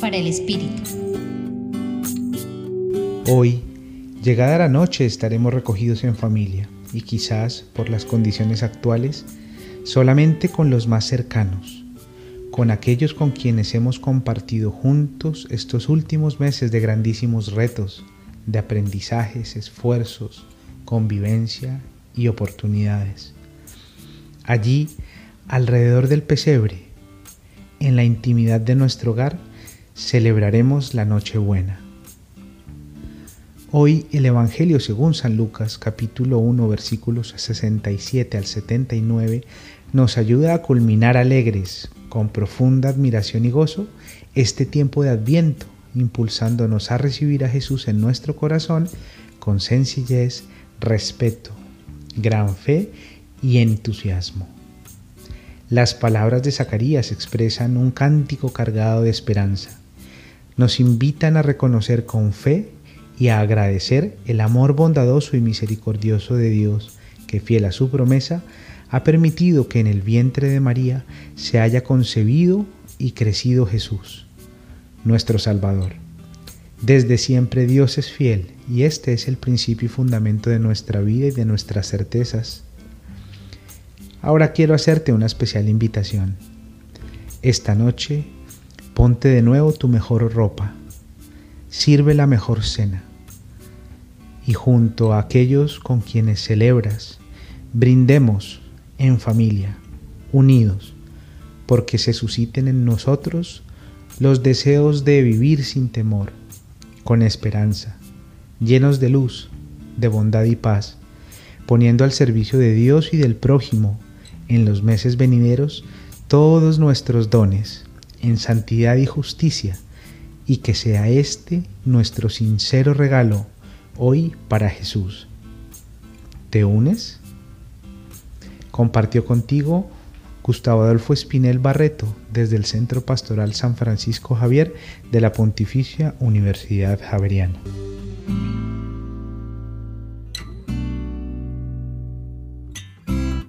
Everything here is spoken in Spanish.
Para el Espíritu. Hoy, llegada la noche, estaremos recogidos en familia y quizás, por las condiciones actuales, solamente con los más cercanos, con aquellos con quienes hemos compartido juntos estos últimos meses de grandísimos retos, de aprendizajes, esfuerzos, convivencia y oportunidades. Allí, alrededor del pesebre, en la intimidad de nuestro hogar, celebraremos la Nochebuena. Hoy el Evangelio según San Lucas capítulo 1 versículos 67 al 79 nos ayuda a culminar alegres, con profunda admiración y gozo, este tiempo de adviento, impulsándonos a recibir a Jesús en nuestro corazón con sencillez, respeto, gran fe y entusiasmo. Las palabras de Zacarías expresan un cántico cargado de esperanza. Nos invitan a reconocer con fe y a agradecer el amor bondadoso y misericordioso de Dios, que fiel a su promesa, ha permitido que en el vientre de María se haya concebido y crecido Jesús, nuestro Salvador. Desde siempre Dios es fiel y este es el principio y fundamento de nuestra vida y de nuestras certezas. Ahora quiero hacerte una especial invitación. Esta noche ponte de nuevo tu mejor ropa sirve la mejor cena. Y junto a aquellos con quienes celebras, brindemos en familia, unidos, porque se susciten en nosotros los deseos de vivir sin temor, con esperanza, llenos de luz, de bondad y paz, poniendo al servicio de Dios y del prójimo en los meses venideros todos nuestros dones en santidad y justicia y que sea este nuestro sincero regalo hoy para Jesús. ¿Te unes? Compartió contigo Gustavo Adolfo Espinel Barreto desde el Centro Pastoral San Francisco Javier de la Pontificia Universidad Javeriana.